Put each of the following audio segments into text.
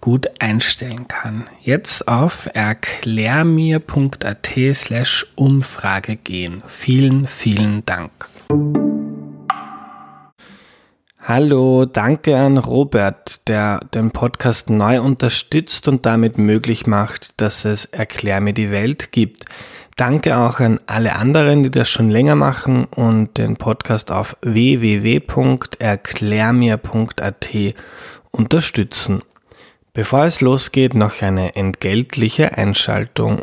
gut einstellen kann. Jetzt auf erklärmir.at slash Umfrage gehen. Vielen, vielen Dank. Hallo, danke an Robert, der den Podcast neu unterstützt und damit möglich macht, dass es Erklär mir die Welt gibt. Danke auch an alle anderen, die das schon länger machen und den Podcast auf www.erklärmir.at unterstützen. Bevor es losgeht, noch eine entgeltliche Einschaltung.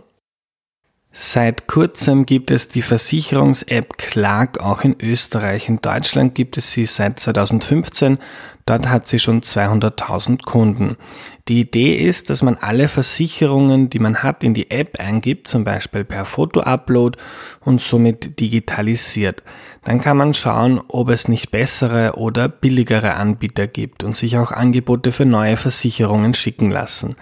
Seit kurzem gibt es die Versicherungs-App Clark auch in Österreich. In Deutschland gibt es sie seit 2015. Dort hat sie schon 200.000 Kunden. Die Idee ist, dass man alle Versicherungen, die man hat, in die App eingibt, zum Beispiel per Foto-Upload und somit digitalisiert. Dann kann man schauen, ob es nicht bessere oder billigere Anbieter gibt und sich auch Angebote für neue Versicherungen schicken lassen.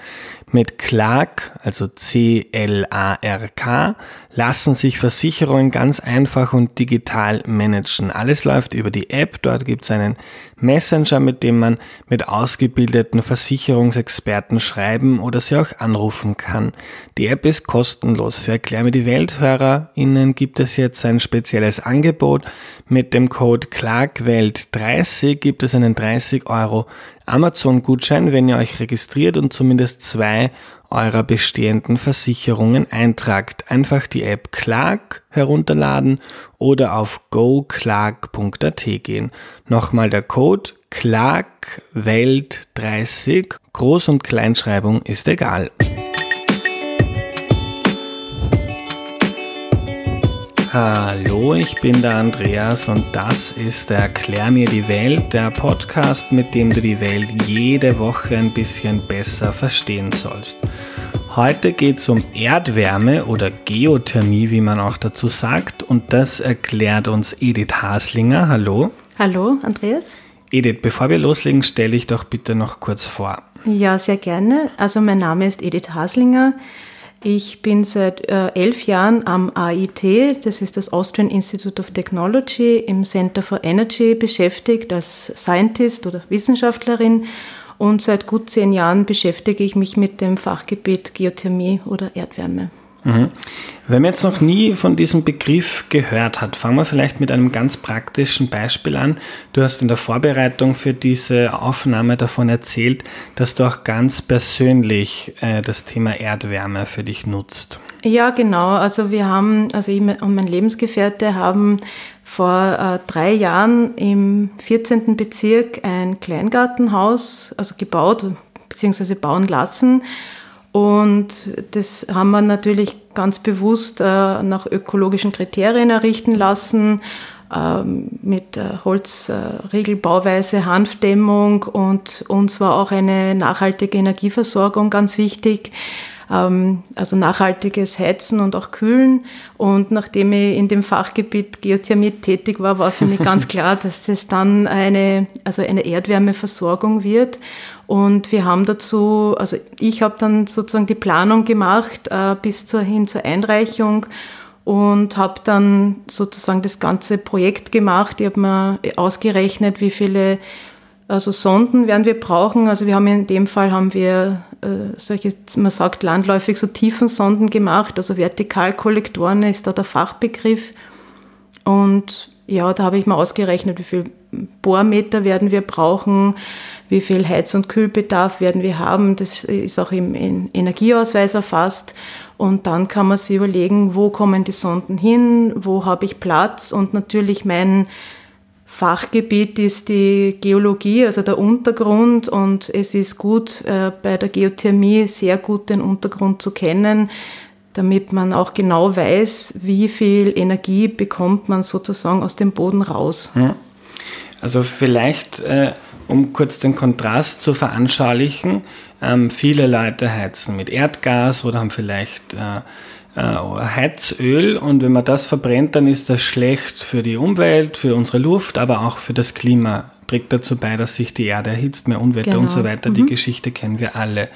Mit Clark, also C-L-A-R-K, lassen sich Versicherungen ganz einfach und digital managen. Alles läuft über die App. Dort gibt es einen Messenger, mit dem man mit ausgebildeten Versicherungsexperten schreiben oder sie auch anrufen kann. Die App ist kostenlos. Für Erklär mir die WelthörerInnen gibt es jetzt ein spezielles Angebot. Mit dem Code ClarkWelt30 gibt es einen 30 Euro Amazon-Gutschein, wenn ihr euch registriert und zumindest zwei eurer bestehenden Versicherungen eintragt. Einfach die App Clark herunterladen oder auf goclark.at gehen. Nochmal der Code Clark Welt 30. Groß- und Kleinschreibung ist egal. Hallo, ich bin der Andreas und das ist der Erklär mir die Welt, der Podcast, mit dem du die Welt jede Woche ein bisschen besser verstehen sollst. Heute geht es um Erdwärme oder Geothermie, wie man auch dazu sagt, und das erklärt uns Edith Haslinger. Hallo. Hallo, Andreas. Edith, bevor wir loslegen, stelle ich doch bitte noch kurz vor. Ja, sehr gerne. Also mein Name ist Edith Haslinger. Ich bin seit äh, elf Jahren am AIT, das ist das Austrian Institute of Technology, im Center for Energy beschäftigt als Scientist oder Wissenschaftlerin und seit gut zehn Jahren beschäftige ich mich mit dem Fachgebiet Geothermie oder Erdwärme. Mhm. Wenn man jetzt noch nie von diesem Begriff gehört hat, fangen wir vielleicht mit einem ganz praktischen Beispiel an. Du hast in der Vorbereitung für diese Aufnahme davon erzählt, dass du auch ganz persönlich äh, das Thema Erdwärme für dich nutzt. Ja, genau. Also wir haben, also ich und mein Lebensgefährte haben vor äh, drei Jahren im 14. Bezirk ein Kleingartenhaus, also gebaut bzw. bauen lassen und das haben wir natürlich ganz bewusst äh, nach ökologischen Kriterien errichten lassen, ähm, mit äh, Holzregelbauweise, Hanfdämmung und uns war auch eine nachhaltige Energieversorgung ganz wichtig. Ähm, also nachhaltiges Heizen und auch Kühlen. Und nachdem ich in dem Fachgebiet Geothermie tätig war, war für mich ganz klar, dass das dann eine, also eine Erdwärmeversorgung wird. Und wir haben dazu, also ich habe dann sozusagen die Planung gemacht äh, bis zur, hin zur Einreichung und habe dann sozusagen das ganze Projekt gemacht. Ich habe mir ausgerechnet, wie viele also Sonden werden wir brauchen. Also wir haben in dem Fall haben wir äh, solche, man sagt landläufig so Tiefensonden gemacht, also Vertikalkollektoren ist da der Fachbegriff. Und ja, da habe ich mal ausgerechnet, wie viel Bohrmeter werden wir brauchen, wie viel Heiz- und Kühlbedarf werden wir haben. Das ist auch im Energieausweis erfasst. Und dann kann man sich überlegen, wo kommen die Sonden hin, wo habe ich Platz und natürlich mein Fachgebiet ist die Geologie, also der Untergrund und es ist gut äh, bei der Geothermie sehr gut den Untergrund zu kennen, damit man auch genau weiß, wie viel Energie bekommt man sozusagen aus dem Boden raus. Also vielleicht, äh, um kurz den Kontrast zu veranschaulichen, ähm, viele Leute heizen mit Erdgas oder haben vielleicht äh, äh, Heizöl und wenn man das verbrennt, dann ist das schlecht für die Umwelt, für unsere Luft, aber auch für das Klima. Trägt dazu bei, dass sich die Erde erhitzt, mehr Unwetter genau. und so weiter. Mhm. Die Geschichte kennen wir alle.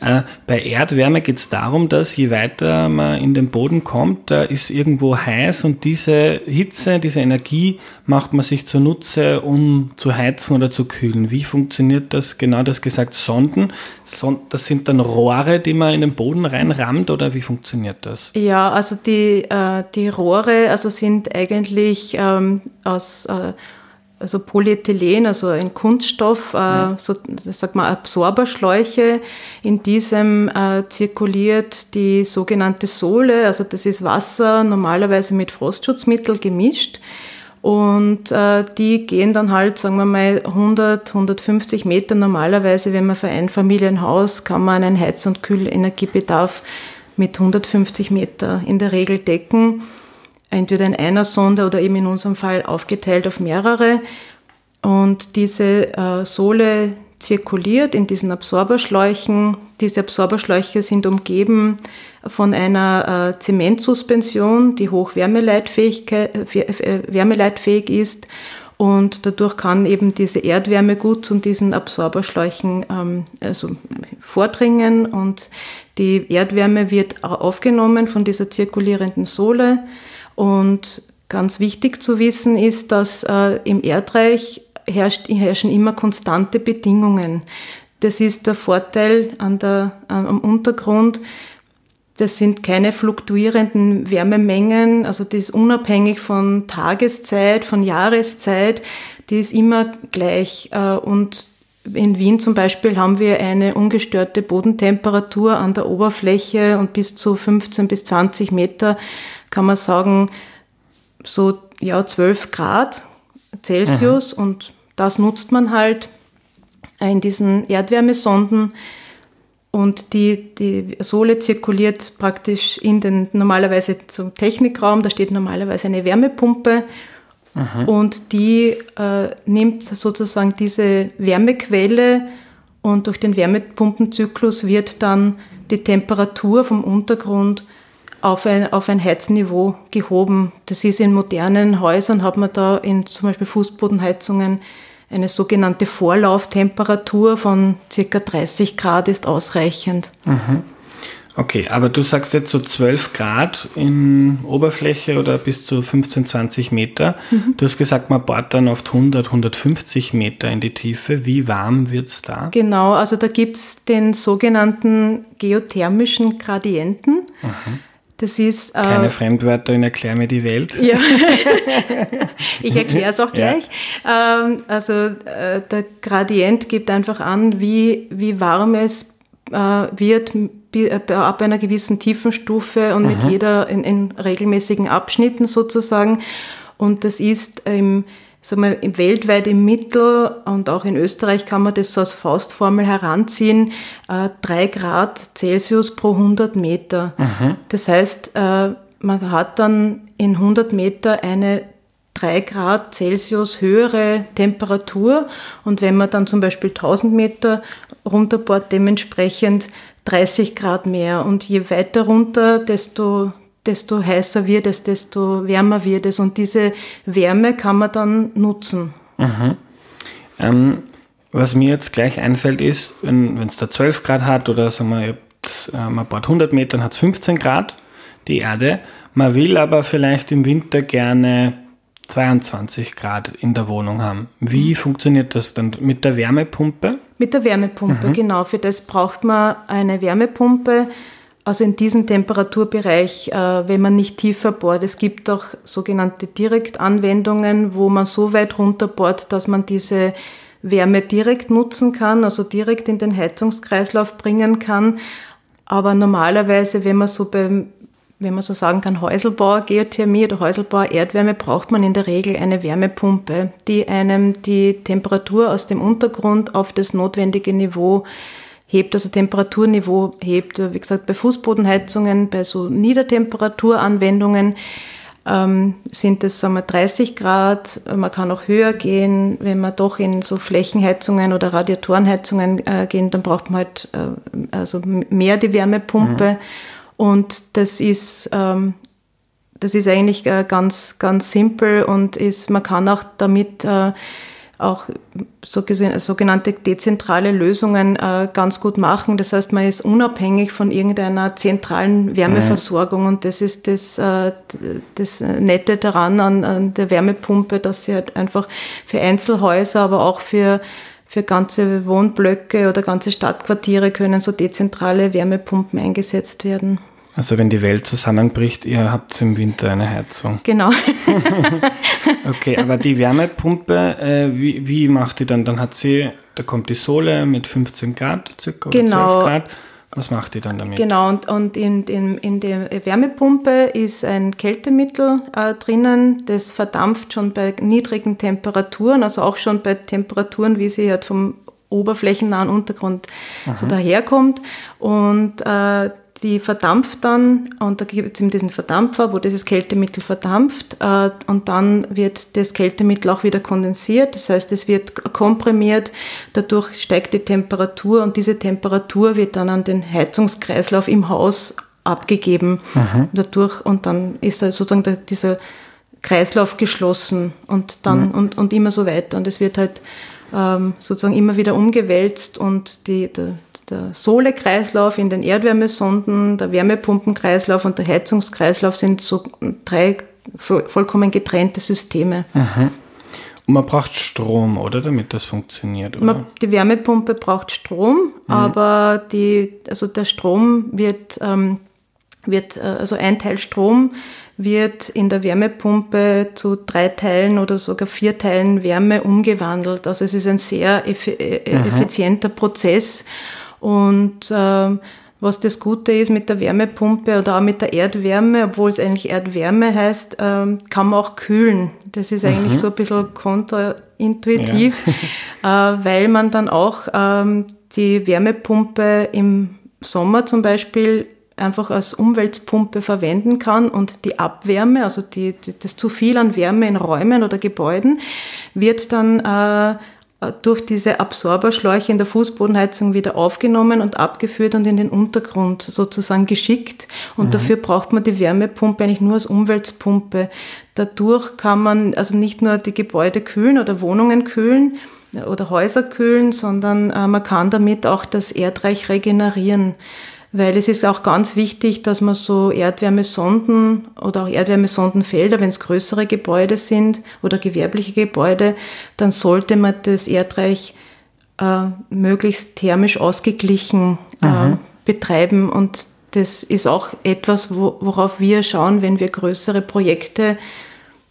Äh, bei Erdwärme geht es darum, dass je weiter man in den Boden kommt, da ist irgendwo heiß und diese Hitze, diese Energie macht man sich zunutze, um zu heizen oder zu kühlen. Wie funktioniert das? Genau das gesagt, Sonden. Das sind dann Rohre, die man in den Boden reinrammt oder wie funktioniert das? Ja, also die, äh, die Rohre also sind eigentlich ähm, aus äh, also Polyethylen, also ein Kunststoff, äh, so, das sagt man Absorberschläuche. In diesem äh, zirkuliert die sogenannte Sohle, also das ist Wasser normalerweise mit Frostschutzmittel gemischt. Und äh, die gehen dann halt, sagen wir mal, 100, 150 Meter normalerweise, wenn man für ein Familienhaus, kann man einen Heiz- und Kühlenergiebedarf mit 150 Meter in der Regel decken entweder in einer Sonde oder eben in unserem Fall aufgeteilt auf mehrere. Und diese äh, Sohle zirkuliert in diesen Absorberschläuchen. Diese Absorberschläuche sind umgeben von einer äh, Zementsuspension, die hoch wärmeleitfähig, äh, wärmeleitfähig ist. Und dadurch kann eben diese Erdwärme gut zu diesen Absorberschläuchen ähm, also vordringen. Und die Erdwärme wird aufgenommen von dieser zirkulierenden Sohle und ganz wichtig zu wissen ist, dass äh, im Erdreich herrscht, herrschen immer konstante Bedingungen. Das ist der Vorteil an der, am Untergrund. Das sind keine fluktuierenden Wärmemengen, also die ist unabhängig von Tageszeit, von Jahreszeit, die ist immer gleich. Äh, und in Wien zum Beispiel haben wir eine ungestörte Bodentemperatur an der Oberfläche und bis zu 15 bis 20 Meter kann man sagen, so ja, 12 Grad Celsius. Mhm. und das nutzt man halt in diesen Erdwärmesonden. Und die, die Sohle zirkuliert praktisch in den normalerweise zum Technikraum, da steht normalerweise eine Wärmepumpe mhm. und die äh, nimmt sozusagen diese Wärmequelle und durch den Wärmepumpenzyklus wird dann die Temperatur vom Untergrund auf ein, auf ein Heizniveau gehoben. Das ist in modernen Häusern, hat man da in zum Beispiel Fußbodenheizungen eine sogenannte Vorlauftemperatur von circa 30 Grad ist ausreichend. Mhm. Okay, aber du sagst jetzt so 12 Grad in Oberfläche oder bis zu 15, 20 Meter. Mhm. Du hast gesagt, man bohrt dann oft 100, 150 Meter in die Tiefe. Wie warm wird es da? Genau, also da gibt es den sogenannten geothermischen Gradienten. Mhm. Das ist. Äh, Keine Fremdwörter in Erklär mir die Welt. Ja, ich erkläre es auch gleich. Ja. Ähm, also äh, der Gradient gibt einfach an, wie, wie warm es äh, wird ab einer gewissen Tiefenstufe und mhm. mit jeder in, in, regelmäßigen Abschnitten sozusagen. Und das ist im sagen wir, weltweit im Mittel und auch in Österreich kann man das so als Faustformel heranziehen, äh, 3 Grad Celsius pro 100 Meter. Mhm. Das heißt, äh, man hat dann in 100 Meter eine 3 Grad Celsius höhere Temperatur und wenn man dann zum Beispiel 1000 Meter runterbohrt, dementsprechend 30 Grad mehr. Und je weiter runter, desto desto heißer wird es, desto wärmer wird es. Und diese Wärme kann man dann nutzen. Mhm. Ähm, was mir jetzt gleich einfällt, ist, wenn es da 12 Grad hat oder sagen wir, das, äh, man baut 100 Meter, dann hat es 15 Grad, die Erde. Man will aber vielleicht im Winter gerne 22 Grad in der Wohnung haben. Wie mhm. funktioniert das dann mit der Wärmepumpe? Mit der Wärmepumpe, mhm. genau. Für das braucht man eine Wärmepumpe, Also in diesem Temperaturbereich, äh, wenn man nicht tiefer bohrt. Es gibt auch sogenannte Direktanwendungen, wo man so weit runter bohrt, dass man diese Wärme direkt nutzen kann, also direkt in den Heizungskreislauf bringen kann. Aber normalerweise, wenn man so beim wenn man so sagen kann, Häuselbauer Geothermie oder Häuselbauer Erdwärme, braucht man in der Regel eine Wärmepumpe, die einem die Temperatur aus dem Untergrund auf das notwendige Niveau hebt, also Temperaturniveau hebt. Wie gesagt, bei Fußbodenheizungen, bei so Niedertemperaturanwendungen ähm, sind es sagen wir, 30 Grad. Man kann auch höher gehen. Wenn man doch in so Flächenheizungen oder Radiatorenheizungen äh, gehen, dann braucht man halt äh, also mehr die Wärmepumpe. Mhm. Und das ist, ähm, das ist eigentlich äh, ganz, ganz simpel und ist, man kann auch damit äh, auch so gesehen, sogenannte dezentrale Lösungen äh, ganz gut machen. Das heißt, man ist unabhängig von irgendeiner zentralen Wärmeversorgung und das ist das, äh, das Nette daran an, an der Wärmepumpe, dass sie halt einfach für Einzelhäuser, aber auch für für ganze Wohnblöcke oder ganze Stadtquartiere können so dezentrale Wärmepumpen eingesetzt werden. Also wenn die Welt zusammenbricht, ihr habt im Winter eine Heizung. Genau. okay, aber die Wärmepumpe, äh, wie, wie macht die dann? Dann hat sie, da kommt die Sohle mit 15 Grad circa genau. 12 Grad. Was macht die dann damit? Genau, und, und in, in, in der Wärmepumpe ist ein Kältemittel äh, drinnen, das verdampft schon bei niedrigen Temperaturen, also auch schon bei Temperaturen, wie sie halt vom oberflächennahen Untergrund Aha. so daherkommt. Und äh, die verdampft dann und da gibt es eben diesen Verdampfer, wo dieses Kältemittel verdampft äh, und dann wird das Kältemittel auch wieder kondensiert, das heißt es wird komprimiert, dadurch steigt die Temperatur und diese Temperatur wird dann an den Heizungskreislauf im Haus abgegeben mhm. dadurch und dann ist da sozusagen der, dieser Kreislauf geschlossen und dann mhm. und, und immer so weiter und es wird halt ähm, sozusagen immer wieder umgewälzt und die, der, der Sohlekreislauf in den Erdwärmesonden, der Wärmepumpenkreislauf und der Heizungskreislauf sind so drei vollkommen getrennte Systeme. Mhm. Und man braucht Strom, oder, damit das funktioniert? Oder? Man, die Wärmepumpe braucht Strom, mhm. aber die, also der Strom wird, ähm, wird, äh, also ein Teil Strom wird in der Wärmepumpe zu drei Teilen oder sogar vier Teilen Wärme umgewandelt. Also es ist ein sehr äh, mhm. effizienter Prozess und äh, was das Gute ist mit der Wärmepumpe oder auch mit der Erdwärme, obwohl es eigentlich Erdwärme heißt, äh, kann man auch kühlen. Das ist eigentlich mhm. so ein bisschen kontraintuitiv, ja. äh, weil man dann auch ähm, die Wärmepumpe im Sommer zum Beispiel einfach als Umweltpumpe verwenden kann und die Abwärme, also die, die, das zu viel an Wärme in Räumen oder Gebäuden, wird dann äh, durch diese Absorberschläuche in der Fußbodenheizung wieder aufgenommen und abgeführt und in den Untergrund sozusagen geschickt. Und mhm. dafür braucht man die Wärmepumpe eigentlich nur als Umweltpumpe. Dadurch kann man also nicht nur die Gebäude kühlen oder Wohnungen kühlen oder Häuser kühlen, sondern äh, man kann damit auch das Erdreich regenerieren weil es ist auch ganz wichtig, dass man so Erdwärmesonden oder auch Erdwärmesondenfelder, wenn es größere Gebäude sind oder gewerbliche Gebäude, dann sollte man das Erdreich äh, möglichst thermisch ausgeglichen äh, mhm. betreiben und das ist auch etwas, wo, worauf wir schauen, wenn wir größere Projekte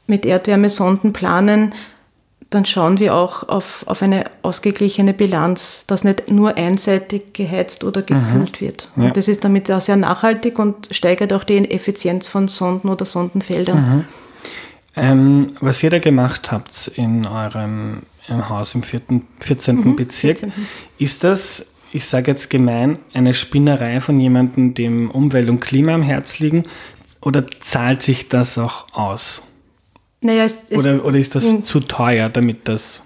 mit Erdwärmesonden planen, dann schauen wir auch auf, auf eine ausgeglichene Bilanz, dass nicht nur einseitig geheizt oder gekühlt mhm. wird. Und ja. das ist damit auch sehr nachhaltig und steigert auch die Effizienz von Sonden oder Sondenfeldern. Mhm. Ähm, was ihr da gemacht habt in eurem im Haus im vierten, 14. Mhm, Bezirk, 14. ist das, ich sage jetzt gemein, eine Spinnerei von jemandem, dem Umwelt und Klima am Herz liegen? Oder zahlt sich das auch aus? Naja, es, es, oder, oder ist das zu teuer, damit das.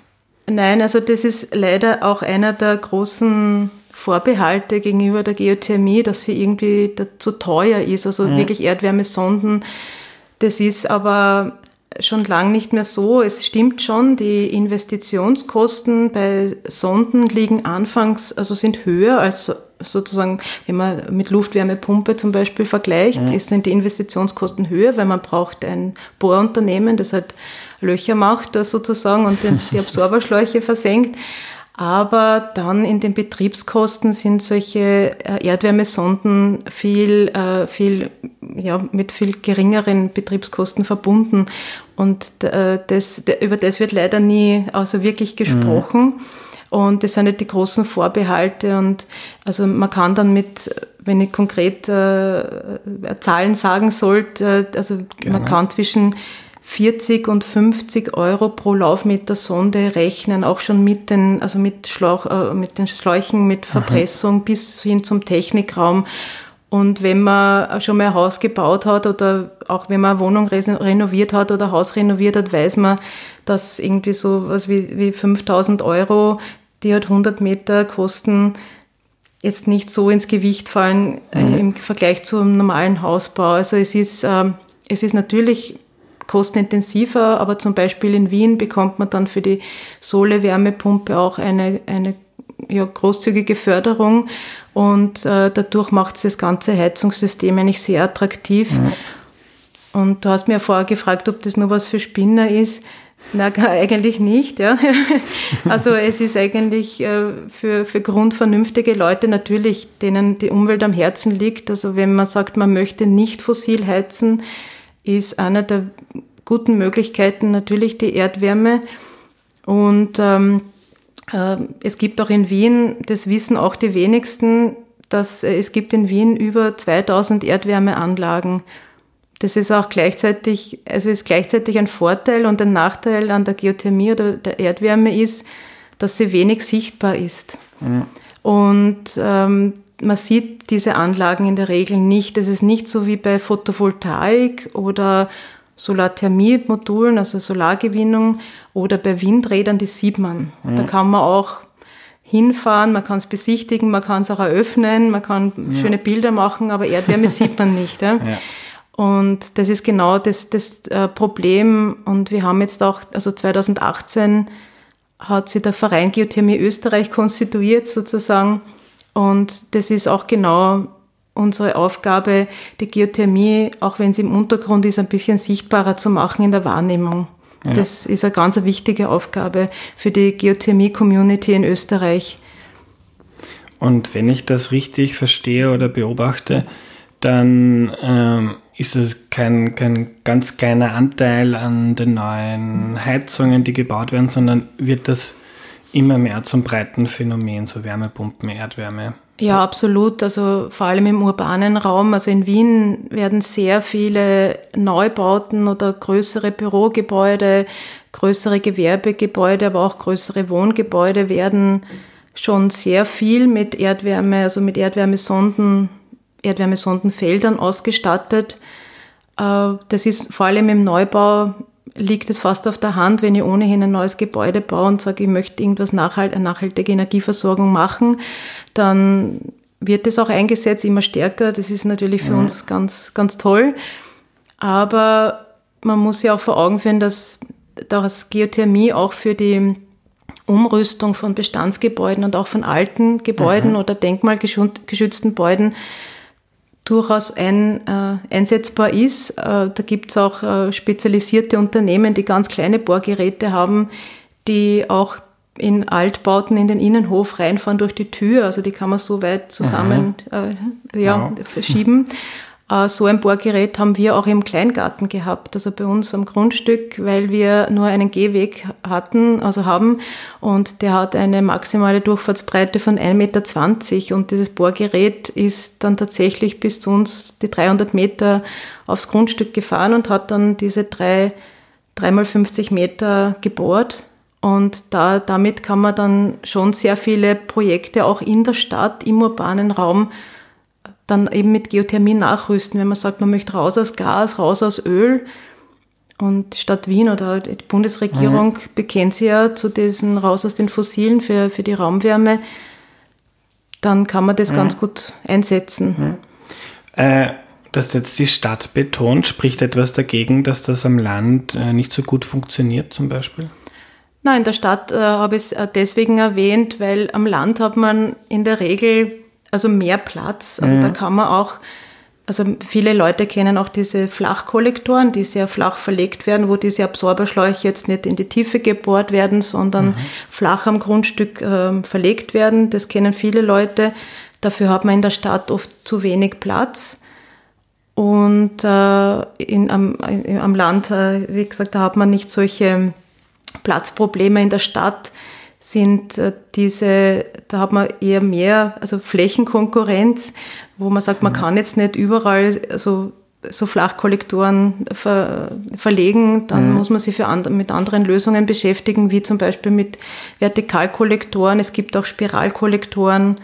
Nein, also das ist leider auch einer der großen Vorbehalte gegenüber der Geothermie, dass sie irgendwie zu teuer ist. Also ja. wirklich Erdwärmesonden. Das ist aber schon lang nicht mehr so. Es stimmt schon, die Investitionskosten bei Sonden liegen anfangs, also sind höher als sozusagen, wenn man mit Luftwärmepumpe zum Beispiel vergleicht, ja. sind die Investitionskosten höher, weil man braucht ein Bohrunternehmen, das halt Löcher macht sozusagen und die Absorberschläuche versenkt. Aber dann in den Betriebskosten sind solche äh, Erdwärmesonden viel, äh, viel, ja, mit viel geringeren Betriebskosten verbunden. Und äh, das, über das wird leider nie also wirklich gesprochen. Mhm. Und das sind nicht die großen Vorbehalte. Und also man kann dann mit, wenn ich konkret äh, Zahlen sagen sollte, also Gerne. man kann zwischen 40 und 50 Euro pro Laufmeter Sonde rechnen, auch schon mit den, also mit, Schlauch, äh, mit den Schläuchen, mit Verpressung Aha. bis hin zum Technikraum. Und wenn man schon mal ein Haus gebaut hat oder auch wenn man eine Wohnung renoviert hat oder ein Haus renoviert hat, weiß man, dass irgendwie so was wie, wie 5000 Euro die hat 100 Meter kosten, jetzt nicht so ins Gewicht fallen äh, mhm. im Vergleich zum normalen Hausbau. Also es ist, äh, es ist natürlich kostenintensiver, aber zum Beispiel in Wien bekommt man dann für die Sohle-Wärmepumpe auch eine, eine ja, großzügige Förderung und äh, dadurch macht es das ganze Heizungssystem eigentlich sehr attraktiv. Mhm. Und du hast mir vorher gefragt, ob das nur was für Spinner ist. Na, eigentlich nicht, ja. Also es ist eigentlich äh, für, für grundvernünftige Leute natürlich, denen die Umwelt am Herzen liegt. Also wenn man sagt, man möchte nicht fossil heizen, ist eine der guten Möglichkeiten natürlich die Erdwärme. Und ähm, äh, es gibt auch in Wien, das wissen auch die wenigsten, dass äh, es gibt in Wien über 2000 Erdwärmeanlagen gibt das ist auch gleichzeitig, also ist gleichzeitig ein Vorteil und ein Nachteil an der Geothermie oder der Erdwärme ist, dass sie wenig sichtbar ist. Mhm. Und ähm, man sieht diese Anlagen in der Regel nicht. Es ist nicht so wie bei Photovoltaik oder Solarthermie-Modulen, also Solargewinnung oder bei Windrädern, die sieht man. Mhm. Da kann man auch hinfahren, man kann es besichtigen, man kann es auch eröffnen, man kann ja. schöne Bilder machen, aber Erdwärme sieht man nicht. Ja? Ja. Und das ist genau das, das äh, Problem. Und wir haben jetzt auch, also 2018 hat sich der Verein Geothermie Österreich konstituiert sozusagen. Und das ist auch genau unsere Aufgabe, die Geothermie, auch wenn sie im Untergrund ist, ein bisschen sichtbarer zu machen in der Wahrnehmung. Ja. Das ist eine ganz wichtige Aufgabe für die Geothermie-Community in Österreich. Und wenn ich das richtig verstehe oder beobachte, dann ähm, ist es kein, kein ganz kleiner Anteil an den neuen Heizungen, die gebaut werden, sondern wird das immer mehr zum breiten Phänomen, so Wärmepumpen, Erdwärme. Ja, absolut. Also vor allem im urbanen Raum. Also in Wien werden sehr viele Neubauten oder größere Bürogebäude, größere Gewerbegebäude, aber auch größere Wohngebäude werden schon sehr viel mit Erdwärme, also mit Erdwärmesonden Erdwärmesondenfeldern ausgestattet. Äh, das ist vor allem im Neubau liegt es fast auf der Hand, wenn ich ohnehin ein neues Gebäude baue und sage, ich möchte irgendwas nachhalt, eine nachhaltige Energieversorgung machen, dann wird es auch eingesetzt, immer stärker. Das ist natürlich für ja. uns ganz, ganz toll. Aber man muss ja auch vor Augen führen, dass das Geothermie auch für die Umrüstung von Bestandsgebäuden und auch von alten Gebäuden mhm. oder denkmalgeschützten Gebäuden durchaus ein, äh, einsetzbar ist. Äh, da gibt es auch äh, spezialisierte Unternehmen, die ganz kleine Bohrgeräte haben, die auch in Altbauten in den Innenhof reinfahren durch die Tür. Also die kann man so weit zusammen äh, ja, ja. verschieben. Äh, so ein Bohrgerät haben wir auch im Kleingarten gehabt, also bei uns am Grundstück, weil wir nur einen Gehweg hatten, also haben. Und der hat eine maximale Durchfahrtsbreite von 1,20 Meter und dieses Bohrgerät ist dann tatsächlich bis zu uns die 300 Meter aufs Grundstück gefahren und hat dann diese drei, dreimal 50 Meter gebohrt. Und da, damit kann man dann schon sehr viele Projekte auch in der Stadt, im urbanen Raum dann eben mit Geothermie nachrüsten, wenn man sagt, man möchte raus aus Gas, raus aus Öl. Und die Stadt Wien oder die Bundesregierung mhm. bekennt sich ja zu diesen raus aus den Fossilen für, für die Raumwärme. Dann kann man das mhm. ganz gut einsetzen. Mhm. Äh, dass jetzt die Stadt betont, spricht etwas dagegen, dass das am Land äh, nicht so gut funktioniert zum Beispiel? Nein, in der Stadt äh, habe ich es äh, deswegen erwähnt, weil am Land hat man in der Regel also mehr Platz. Also mhm. da kann man auch also viele Leute kennen auch diese Flachkollektoren, die sehr flach verlegt werden, wo diese Absorberschläuche jetzt nicht in die Tiefe gebohrt werden, sondern mhm. flach am Grundstück äh, verlegt werden. Das kennen viele Leute. Dafür hat man in der Stadt oft zu wenig Platz. Und äh, in, am, am Land, äh, wie gesagt, da hat man nicht solche Platzprobleme in der Stadt sind äh, diese, da hat man eher mehr, also Flächenkonkurrenz, wo man sagt, man mhm. kann jetzt nicht überall so, so Flachkollektoren ver, verlegen, dann mhm. muss man sich für and, mit anderen Lösungen beschäftigen, wie zum Beispiel mit Vertikalkollektoren. Es gibt auch Spiralkollektoren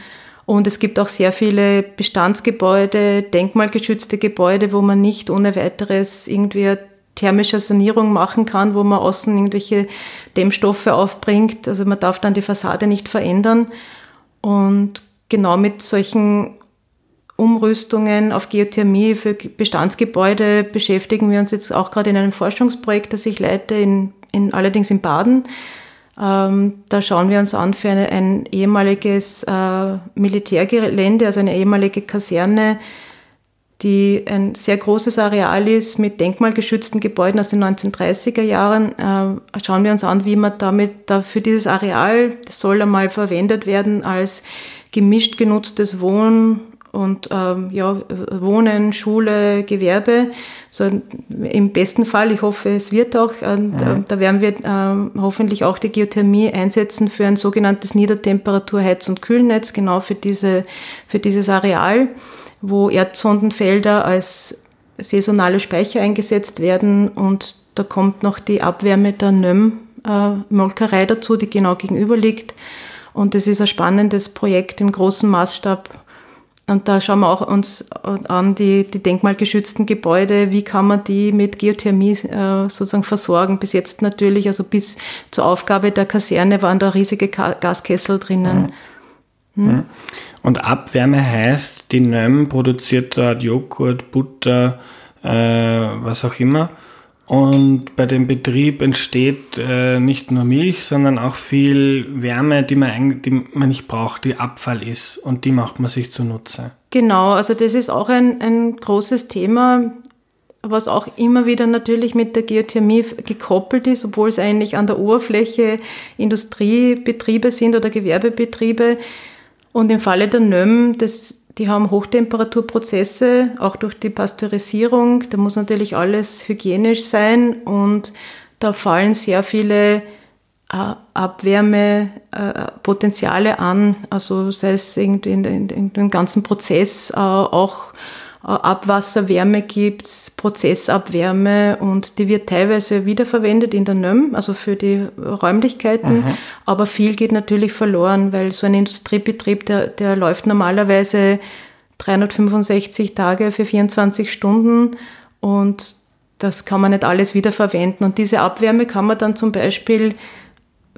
und es gibt auch sehr viele Bestandsgebäude, denkmalgeschützte Gebäude, wo man nicht ohne weiteres irgendwie thermische Sanierung machen kann, wo man außen irgendwelche Dämmstoffe aufbringt. Also man darf dann die Fassade nicht verändern. Und genau mit solchen Umrüstungen auf Geothermie für Bestandsgebäude beschäftigen wir uns jetzt auch gerade in einem Forschungsprojekt, das ich leite, in, in, allerdings in Baden. Ähm, da schauen wir uns an für eine, ein ehemaliges äh, Militärgelände, also eine ehemalige Kaserne, die ein sehr großes Areal ist mit denkmalgeschützten Gebäuden aus den 1930er Jahren. Äh, schauen wir uns an, wie man damit da für dieses Areal, das soll einmal verwendet werden als gemischt genutztes Wohn- und ähm, ja, Wohnen, Schule, Gewerbe. So im besten Fall, ich hoffe, es wird auch, mhm. äh, da werden wir äh, hoffentlich auch die Geothermie einsetzen für ein sogenanntes Niedertemperatur Heiz- und Kühlnetz, genau für, diese, für dieses Areal wo Erdsondenfelder als saisonale Speicher eingesetzt werden und da kommt noch die Abwärme der Nöm-Molkerei äh, dazu, die genau gegenüber liegt. Und das ist ein spannendes Projekt im großen Maßstab. Und da schauen wir auch uns an die, die denkmalgeschützten Gebäude, wie kann man die mit Geothermie äh, sozusagen versorgen. Bis jetzt natürlich, also bis zur Aufgabe der Kaserne waren da riesige Gaskessel drinnen. Mhm. Hm? Und Abwärme heißt, die NÖM produziert dort Joghurt, Butter, äh, was auch immer. Und bei dem Betrieb entsteht äh, nicht nur Milch, sondern auch viel Wärme, die man, die man nicht braucht, die Abfall ist. Und die macht man sich zunutze. Genau, also das ist auch ein, ein großes Thema, was auch immer wieder natürlich mit der Geothermie gekoppelt ist, obwohl es eigentlich an der Oberfläche Industriebetriebe sind oder Gewerbebetriebe und im Falle der NÖM, das, die haben Hochtemperaturprozesse, auch durch die Pasteurisierung. Da muss natürlich alles hygienisch sein und da fallen sehr viele äh, Abwärmepotenziale an, also sei es irgendwie in, in, in den ganzen Prozess, äh, auch äh, Abwasserwärme gibt es, Prozessabwärme und die wird teilweise wiederverwendet in der NÖM, also für die Räumlichkeiten, mhm. aber viel geht natürlich verloren, weil so ein Industriebetrieb, der, der läuft normalerweise 365 Tage für 24 Stunden und das kann man nicht alles wiederverwenden. Und diese Abwärme kann man dann zum Beispiel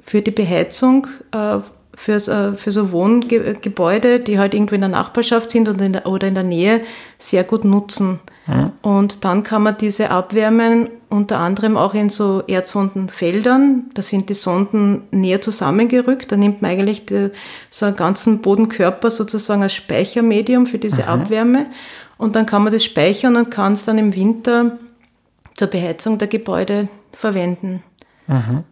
für die Beheizung äh, für, äh, für so Wohngebäude, die halt irgendwo in der Nachbarschaft sind oder in der, oder in der Nähe, sehr gut nutzen. Mhm. Und dann kann man diese abwärmen, unter anderem auch in so Erdsondenfeldern. Da sind die Sonden näher zusammengerückt. Da nimmt man eigentlich die, so einen ganzen Bodenkörper sozusagen als Speichermedium für diese mhm. Abwärme. Und dann kann man das speichern und kann es dann im Winter zur Beheizung der Gebäude verwenden. Mhm.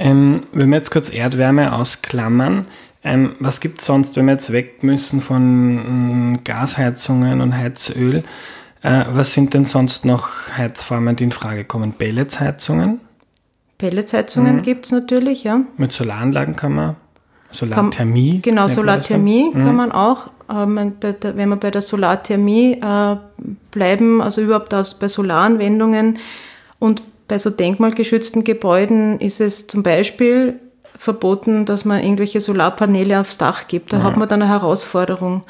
Ähm, wenn wir jetzt kurz Erdwärme ausklammern, ähm, was gibt es sonst, wenn wir jetzt weg müssen von ähm, Gasheizungen und Heizöl? Äh, was sind denn sonst noch Heizformen, die in Frage kommen? Pelletsheizungen? Pelletsheizungen mhm. gibt es natürlich, ja. Mit Solaranlagen kann man, Solarthermie? Kann, genau, Solarthermie kann mhm. man auch. Ähm, wenn wir bei der Solarthermie äh, bleiben, also überhaupt bei Solaranwendungen und bei so denkmalgeschützten Gebäuden ist es zum Beispiel verboten, dass man irgendwelche Solarpaneele aufs Dach gibt. Da ja. hat man dann eine Herausforderung,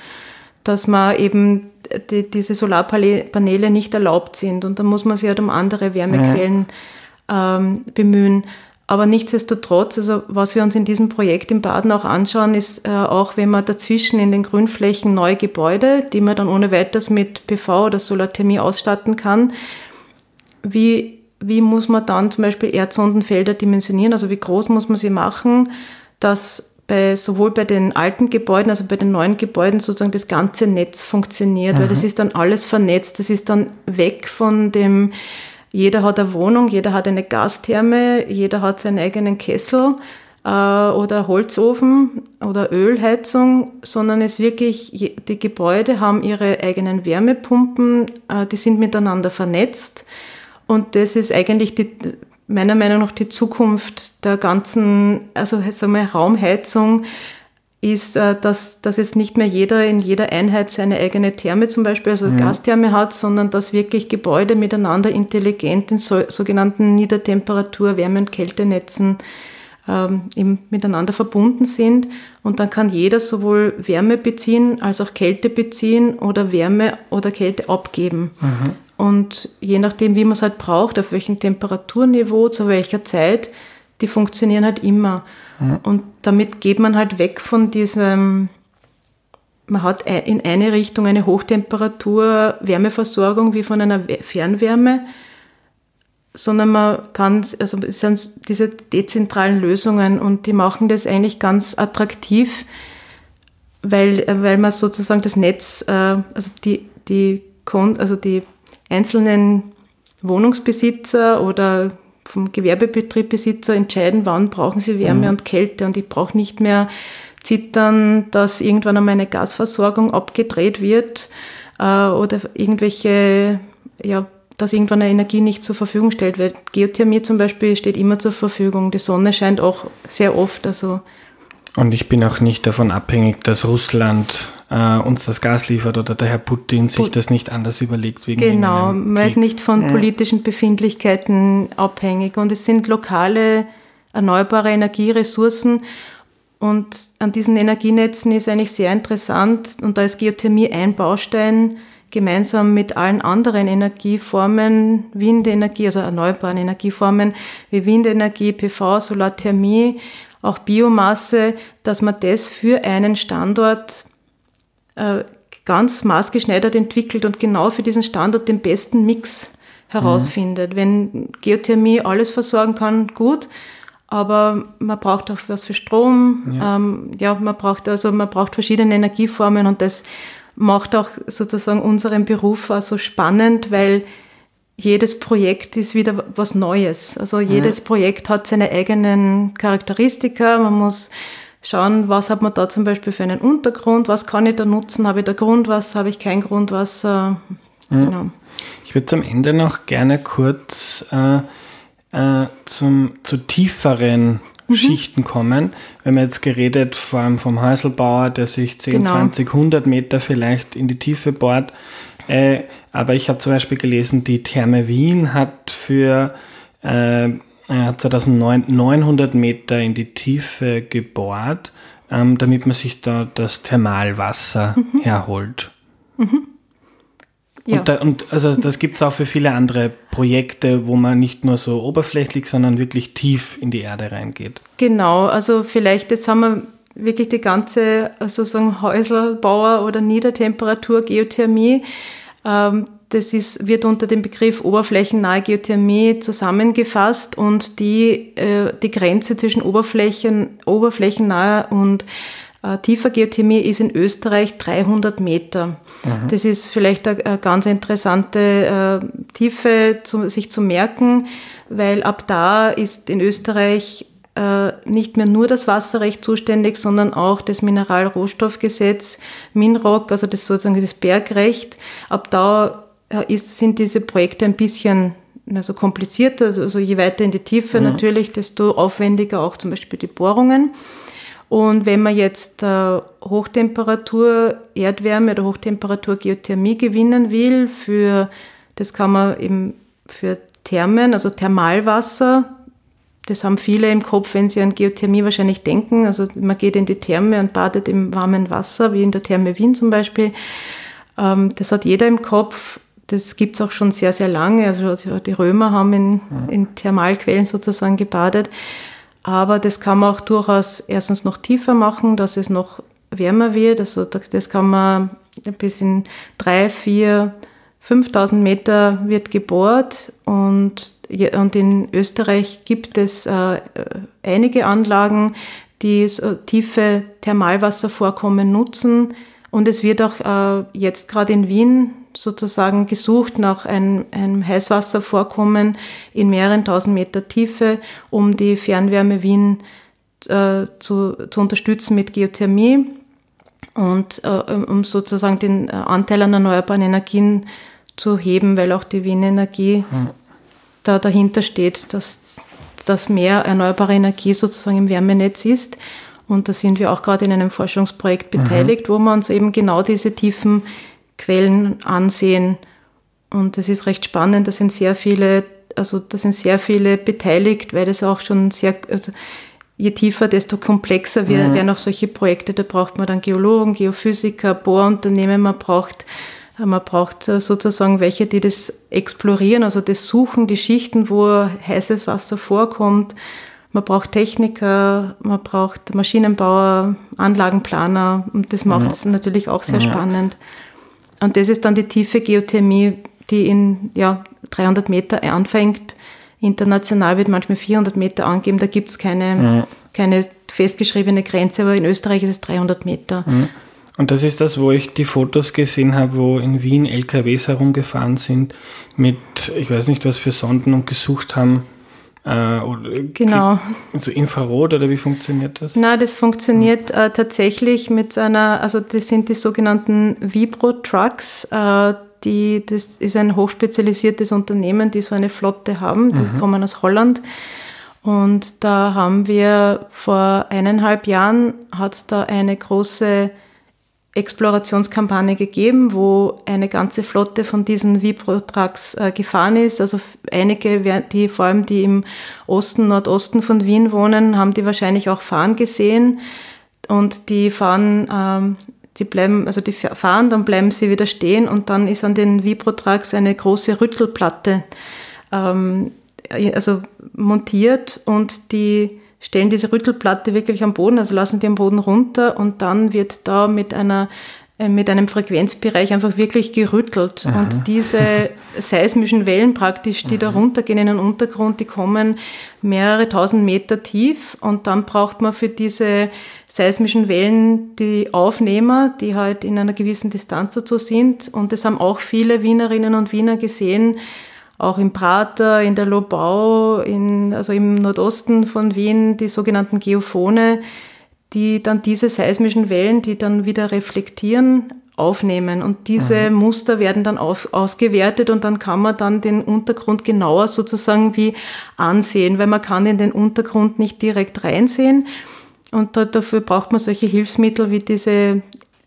dass man eben die, diese Solarpaneele nicht erlaubt sind. Und da muss man sich halt um andere Wärmequellen ja. ähm, bemühen. Aber nichtsdestotrotz, also was wir uns in diesem Projekt im Baden auch anschauen, ist äh, auch, wenn man dazwischen in den Grünflächen neue Gebäude, die man dann ohne weiteres mit PV oder Solarthermie ausstatten kann, wie wie muss man dann zum Beispiel Erdsondenfelder dimensionieren, also wie groß muss man sie machen, dass bei, sowohl bei den alten Gebäuden, also bei den neuen Gebäuden sozusagen das ganze Netz funktioniert, mhm. weil das ist dann alles vernetzt, das ist dann weg von dem, jeder hat eine Wohnung, jeder hat eine Gastherme, jeder hat seinen eigenen Kessel äh, oder Holzofen oder Ölheizung, sondern es wirklich, die Gebäude haben ihre eigenen Wärmepumpen, äh, die sind miteinander vernetzt und das ist eigentlich die, meiner Meinung nach die Zukunft der ganzen, also sagen wir, Raumheizung ist, äh, dass, dass jetzt nicht mehr jeder in jeder Einheit seine eigene Therme zum Beispiel, also mhm. Gastherme hat, sondern dass wirklich Gebäude miteinander intelligent in so, sogenannten Niedertemperatur-, Wärme- und Kältenetzen ähm, miteinander verbunden sind. Und dann kann jeder sowohl Wärme beziehen als auch Kälte beziehen oder Wärme oder Kälte abgeben. Mhm. Und je nachdem, wie man es halt braucht, auf welchem Temperaturniveau, zu welcher Zeit, die funktionieren halt immer. Mhm. Und damit geht man halt weg von diesem, man hat in eine Richtung eine Hochtemperatur-Wärmeversorgung wie von einer Fernwärme, sondern man kann, also es sind diese dezentralen Lösungen und die machen das eigentlich ganz attraktiv, weil, weil man sozusagen das Netz, äh, also die, die, also die einzelnen Wohnungsbesitzer oder vom Gewerbebetriebbesitzer entscheiden, wann brauchen sie Wärme mhm. und Kälte. Und ich brauche nicht mehr zittern, dass irgendwann einmal eine Gasversorgung abgedreht wird äh, oder irgendwelche, ja, dass irgendwann eine Energie nicht zur Verfügung stellt. Weil Geothermie zum Beispiel steht immer zur Verfügung. Die Sonne scheint auch sehr oft. Also und ich bin auch nicht davon abhängig, dass Russland äh, uns das Gas liefert oder der Herr Putin sich Put das nicht anders überlegt. Wegen genau, man ist nicht von politischen Befindlichkeiten abhängig und es sind lokale erneuerbare Energieressourcen und an diesen Energienetzen ist eigentlich sehr interessant und da ist Geothermie ein Baustein gemeinsam mit allen anderen Energieformen, Windenergie, also erneuerbaren Energieformen wie Windenergie, PV, Solarthermie auch Biomasse, dass man das für einen Standort ganz maßgeschneidert entwickelt und genau für diesen Standort den besten Mix herausfindet. Mhm. Wenn Geothermie alles versorgen kann, gut, aber man braucht auch was für Strom. Ja. Ähm, ja, man braucht also man braucht verschiedene Energieformen und das macht auch sozusagen unseren Beruf auch so spannend, weil jedes Projekt ist wieder was Neues. Also jedes mhm. Projekt hat seine eigenen Charakteristika. Man muss schauen, was hat man da zum Beispiel für einen Untergrund, was kann ich da nutzen, habe ich da Grundwasser, habe ich kein Grundwasser. Mhm. Genau. Ich würde zum Ende noch gerne kurz äh, äh, zum, zu tieferen mhm. Schichten kommen. Wir haben jetzt geredet vor allem vom Häuselbauer, der sich 10, genau. 20, 100 Meter vielleicht in die Tiefe bohrt. Äh, aber ich habe zum Beispiel gelesen, die Therme Wien hat für äh, 2009 900 Meter in die Tiefe gebohrt, ähm, damit man sich da das Thermalwasser mhm. herholt. Mhm. Ja. Und, da, und, also das gibt es auch für viele andere Projekte, wo man nicht nur so oberflächlich, sondern wirklich tief in die Erde reingeht. Genau, also vielleicht jetzt haben wir wirklich die ganze sozusagen Häuselbauer oder Niedertemperatur Geothermie ähm, das ist, wird unter dem Begriff oberflächennahe Geothermie zusammengefasst und die, äh, die Grenze zwischen Oberflächen, oberflächennaher und äh, tiefer Geothermie ist in Österreich 300 Meter. Mhm. Das ist vielleicht eine, eine ganz interessante äh, Tiefe, zu, sich zu merken, weil ab da ist in Österreich äh, nicht mehr nur das Wasserrecht zuständig, sondern auch das Mineralrohstoffgesetz, MINROC, also das sozusagen das Bergrecht. Ab da ist, sind diese Projekte ein bisschen also komplizierter, also, also je weiter in die Tiefe mhm. natürlich, desto aufwendiger auch zum Beispiel die Bohrungen. Und wenn man jetzt äh, Hochtemperatur Erdwärme oder Hochtemperatur Geothermie gewinnen will, für, das kann man eben für Thermen, also Thermalwasser, das haben viele im Kopf, wenn sie an Geothermie wahrscheinlich denken. Also man geht in die Therme und badet im warmen Wasser, wie in der Therme Wien zum Beispiel. Ähm, das hat jeder im Kopf. Das gibt es auch schon sehr, sehr lange. Also die Römer haben in, in Thermalquellen sozusagen gebadet. Aber das kann man auch durchaus erstens noch tiefer machen, dass es noch wärmer wird. Also das kann man bis in drei, vier, 5000 Meter wird gebohrt und, und in Österreich gibt es äh, einige Anlagen, die so tiefe Thermalwasservorkommen nutzen. Und es wird auch äh, jetzt gerade in Wien sozusagen gesucht nach einem, einem Heißwasservorkommen in mehreren tausend Meter Tiefe, um die Fernwärme Wien äh, zu, zu unterstützen mit Geothermie und äh, um sozusagen den äh, Anteil an erneuerbaren Energien zu heben, weil auch die Wienenergie hm. da dahinter steht, dass, dass mehr erneuerbare Energie sozusagen im Wärmenetz ist. Und da sind wir auch gerade in einem Forschungsprojekt mhm. beteiligt, mhm. wo wir uns eben genau diese tiefen Quellen ansehen. Und das ist recht spannend. Da sind sehr viele, also da sind sehr viele beteiligt, weil das auch schon sehr, also je tiefer, desto komplexer mhm. werden auch solche Projekte. Da braucht man dann Geologen, Geophysiker, Bohrunternehmen, man braucht, man braucht sozusagen welche, die das explorieren, also das Suchen, die Schichten, wo heißes Wasser vorkommt. Man braucht Techniker, man braucht Maschinenbauer, Anlagenplaner und das macht es ja. natürlich auch sehr ja. spannend. Und das ist dann die tiefe Geothermie, die in ja, 300 Meter anfängt International wird manchmal 400 Meter angegeben, da gibt es keine, mhm. keine festgeschriebene Grenze, aber in Österreich ist es 300 Meter. Mhm. Und das ist das, wo ich die Fotos gesehen habe, wo in Wien LKWs herumgefahren sind mit, ich weiß nicht was für Sonden und gesucht haben. Äh, genau. Also Infrarot oder wie funktioniert das? Na, das funktioniert äh, tatsächlich mit einer, also das sind die sogenannten Vibro-Trucks. Äh, die, das ist ein hochspezialisiertes Unternehmen, die so eine Flotte haben. Die mhm. kommen aus Holland. Und da haben wir vor eineinhalb Jahren hat da eine große Explorationskampagne gegeben, wo eine ganze Flotte von diesen Vibro-Trucks äh, gefahren ist. Also einige, die vor allem die im Osten, Nordosten von Wien wohnen, haben die wahrscheinlich auch fahren gesehen. Und die fahren ähm, die bleiben, also die fahren, dann bleiben sie wieder stehen und dann ist an den Vibrotrags eine große Rüttelplatte ähm, also montiert und die stellen diese Rüttelplatte wirklich am Boden, also lassen die am Boden runter und dann wird da mit einer äh, mit einem Frequenzbereich einfach wirklich gerüttelt. Aha. Und diese seismischen Wellen praktisch, die Aha. da runtergehen in den Untergrund, die kommen mehrere tausend Meter tief und dann braucht man für diese seismischen Wellen die Aufnehmer, die halt in einer gewissen Distanz dazu sind. Und das haben auch viele Wienerinnen und Wiener gesehen, auch im Prater, in der Lobau, in, also im Nordosten von Wien, die sogenannten Geophone, die dann diese seismischen Wellen, die dann wieder reflektieren, aufnehmen. Und diese mhm. Muster werden dann auf, ausgewertet und dann kann man dann den Untergrund genauer sozusagen wie ansehen, weil man kann in den Untergrund nicht direkt reinsehen. Und da, dafür braucht man solche Hilfsmittel wie diese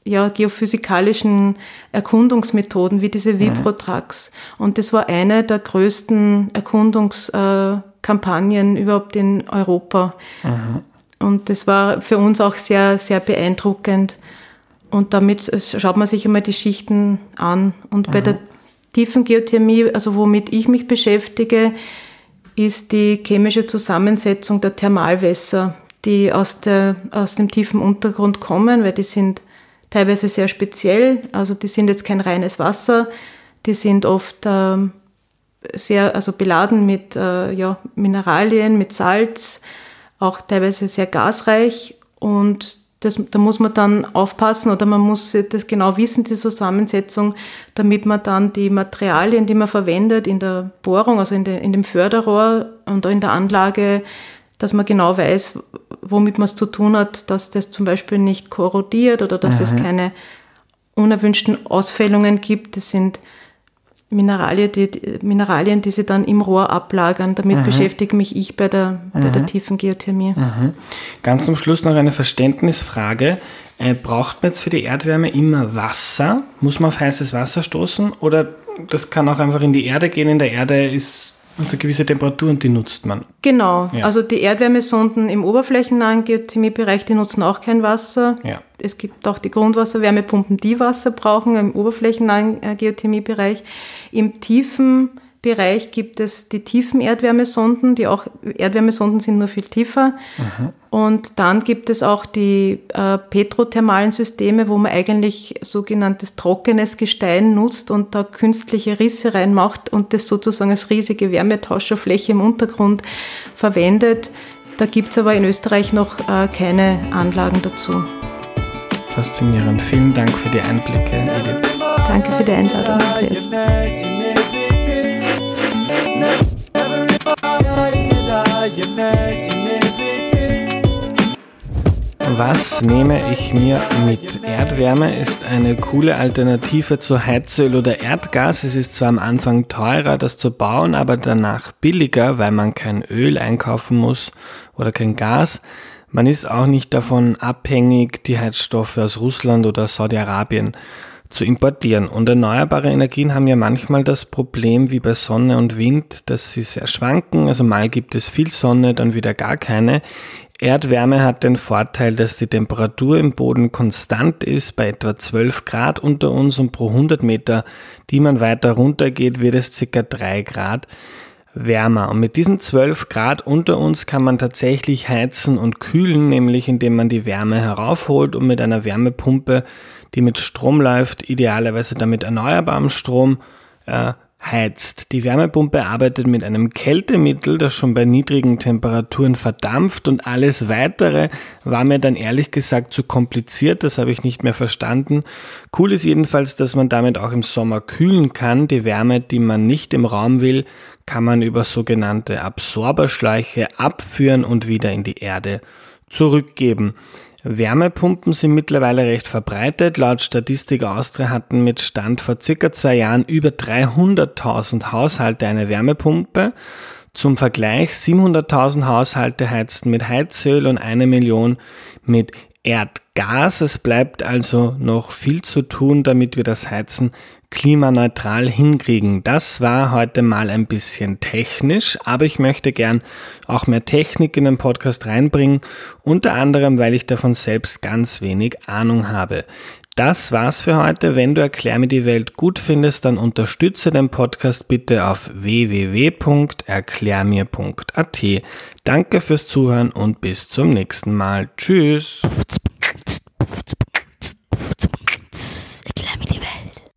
ja, geophysikalischen Erkundungsmethoden, wie diese Vibrotrax. Mhm. Und das war eine der größten Erkundungskampagnen überhaupt in Europa. Mhm. Und das war für uns auch sehr, sehr beeindruckend. Und damit schaut man sich immer die Schichten an. Und bei mhm. der tiefen Geothermie, also womit ich mich beschäftige, ist die chemische Zusammensetzung der Thermalwässer, die aus, der, aus dem tiefen Untergrund kommen, weil die sind teilweise sehr speziell. Also die sind jetzt kein reines Wasser, die sind oft äh, sehr also beladen mit äh, ja, Mineralien, mit Salz, auch teilweise sehr gasreich und das, da muss man dann aufpassen oder man muss das genau wissen, die Zusammensetzung, damit man dann die Materialien, die man verwendet in der Bohrung, also in, de, in dem Förderrohr und in der Anlage, dass man genau weiß, womit man es zu tun hat, dass das zum Beispiel nicht korrodiert oder dass mhm. es keine unerwünschten Ausfällungen gibt. Das sind Mineralien, die, Mineralien, die sie dann im Rohr ablagern. Damit mhm. beschäftige mich ich bei der, bei der tiefen Geothermie. Ganz zum Schluss noch eine Verständnisfrage. Äh, braucht man jetzt für die Erdwärme immer Wasser? Muss man auf heißes Wasser stoßen? Oder das kann auch einfach in die Erde gehen? In der Erde ist und so gewisse Temperaturen, die nutzt man. Genau. Ja. Also die Erdwärmesonden im oberflächennahen Geothermiebereich, die nutzen auch kein Wasser. Ja. Es gibt auch die Grundwasserwärmepumpen, die Wasser brauchen im oberflächennahen äh, Geothermiebereich. Im tiefen Bereich gibt es die tiefen Erdwärmesonden, die auch Erdwärmesonden sind nur viel tiefer. Mhm. Und dann gibt es auch die äh, petrothermalen Systeme, wo man eigentlich sogenanntes trockenes Gestein nutzt und da künstliche Risse reinmacht und das sozusagen als riesige Wärmetauscherfläche im Untergrund verwendet. Da gibt es aber in Österreich noch äh, keine Anlagen dazu. Faszinierend. Vielen Dank für die Einblicke, Edith. Danke für die Einladung, Andreas. Was nehme ich mir mit? Erdwärme ist eine coole Alternative zu Heizöl oder Erdgas. Es ist zwar am Anfang teurer, das zu bauen, aber danach billiger, weil man kein Öl einkaufen muss oder kein Gas. Man ist auch nicht davon abhängig, die Heizstoffe aus Russland oder Saudi-Arabien zu importieren. Und erneuerbare Energien haben ja manchmal das Problem wie bei Sonne und Wind, dass sie sehr schwanken. Also mal gibt es viel Sonne, dann wieder gar keine. Erdwärme hat den Vorteil, dass die Temperatur im Boden konstant ist bei etwa 12 Grad unter uns und pro 100 Meter, die man weiter runter geht, wird es circa 3 Grad wärmer. Und mit diesen 12 Grad unter uns kann man tatsächlich heizen und kühlen, nämlich indem man die Wärme heraufholt und mit einer Wärmepumpe, die mit Strom läuft, idealerweise damit erneuerbarem Strom, äh, heizt. Die Wärmepumpe arbeitet mit einem Kältemittel, das schon bei niedrigen Temperaturen verdampft und alles weitere war mir dann ehrlich gesagt zu kompliziert, das habe ich nicht mehr verstanden. Cool ist jedenfalls, dass man damit auch im Sommer kühlen kann. Die Wärme, die man nicht im Raum will, kann man über sogenannte Absorberschläuche abführen und wieder in die Erde zurückgeben. Wärmepumpen sind mittlerweile recht verbreitet. Laut Statistik Austria hatten mit Stand vor circa zwei Jahren über 300.000 Haushalte eine Wärmepumpe. Zum Vergleich 700.000 Haushalte heizten mit Heizöl und eine Million mit Erdgas. Es bleibt also noch viel zu tun, damit wir das Heizen klimaneutral hinkriegen. Das war heute mal ein bisschen technisch, aber ich möchte gern auch mehr Technik in den Podcast reinbringen, unter anderem, weil ich davon selbst ganz wenig Ahnung habe. Das war's für heute. Wenn du Erklär mir die Welt gut findest, dann unterstütze den Podcast bitte auf www.erklärmir.at. Danke fürs Zuhören und bis zum nächsten Mal. Tschüss.